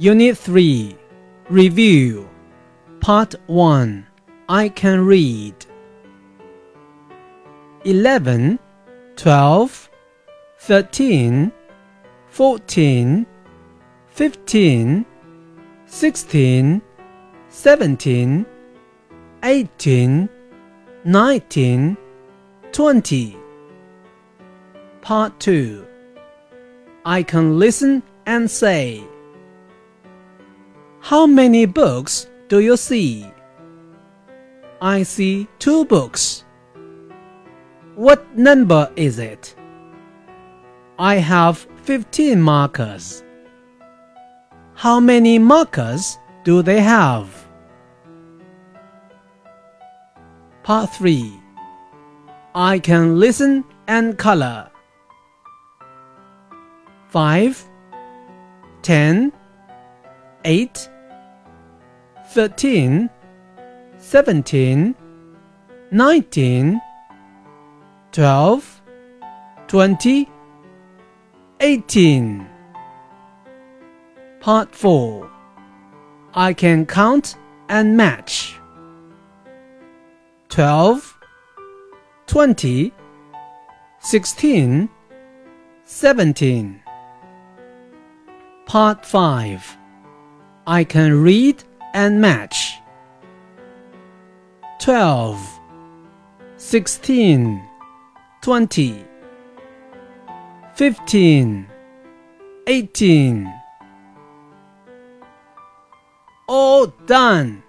Unit 3 Review. Part 1 I can read. 11 12 13 14 15 16 17 18 19 20 Part 2 I can listen and say How many books do you see? I see two books. What number is it? I have 15 markers. How many markers do they have? Part 3 I can listen and color. 5 10 8 13 17 19 12 20 18 Part 4 I can count and match. 12 20 16 17 Part 5 I can read and match 12 16 20 15 18 All done!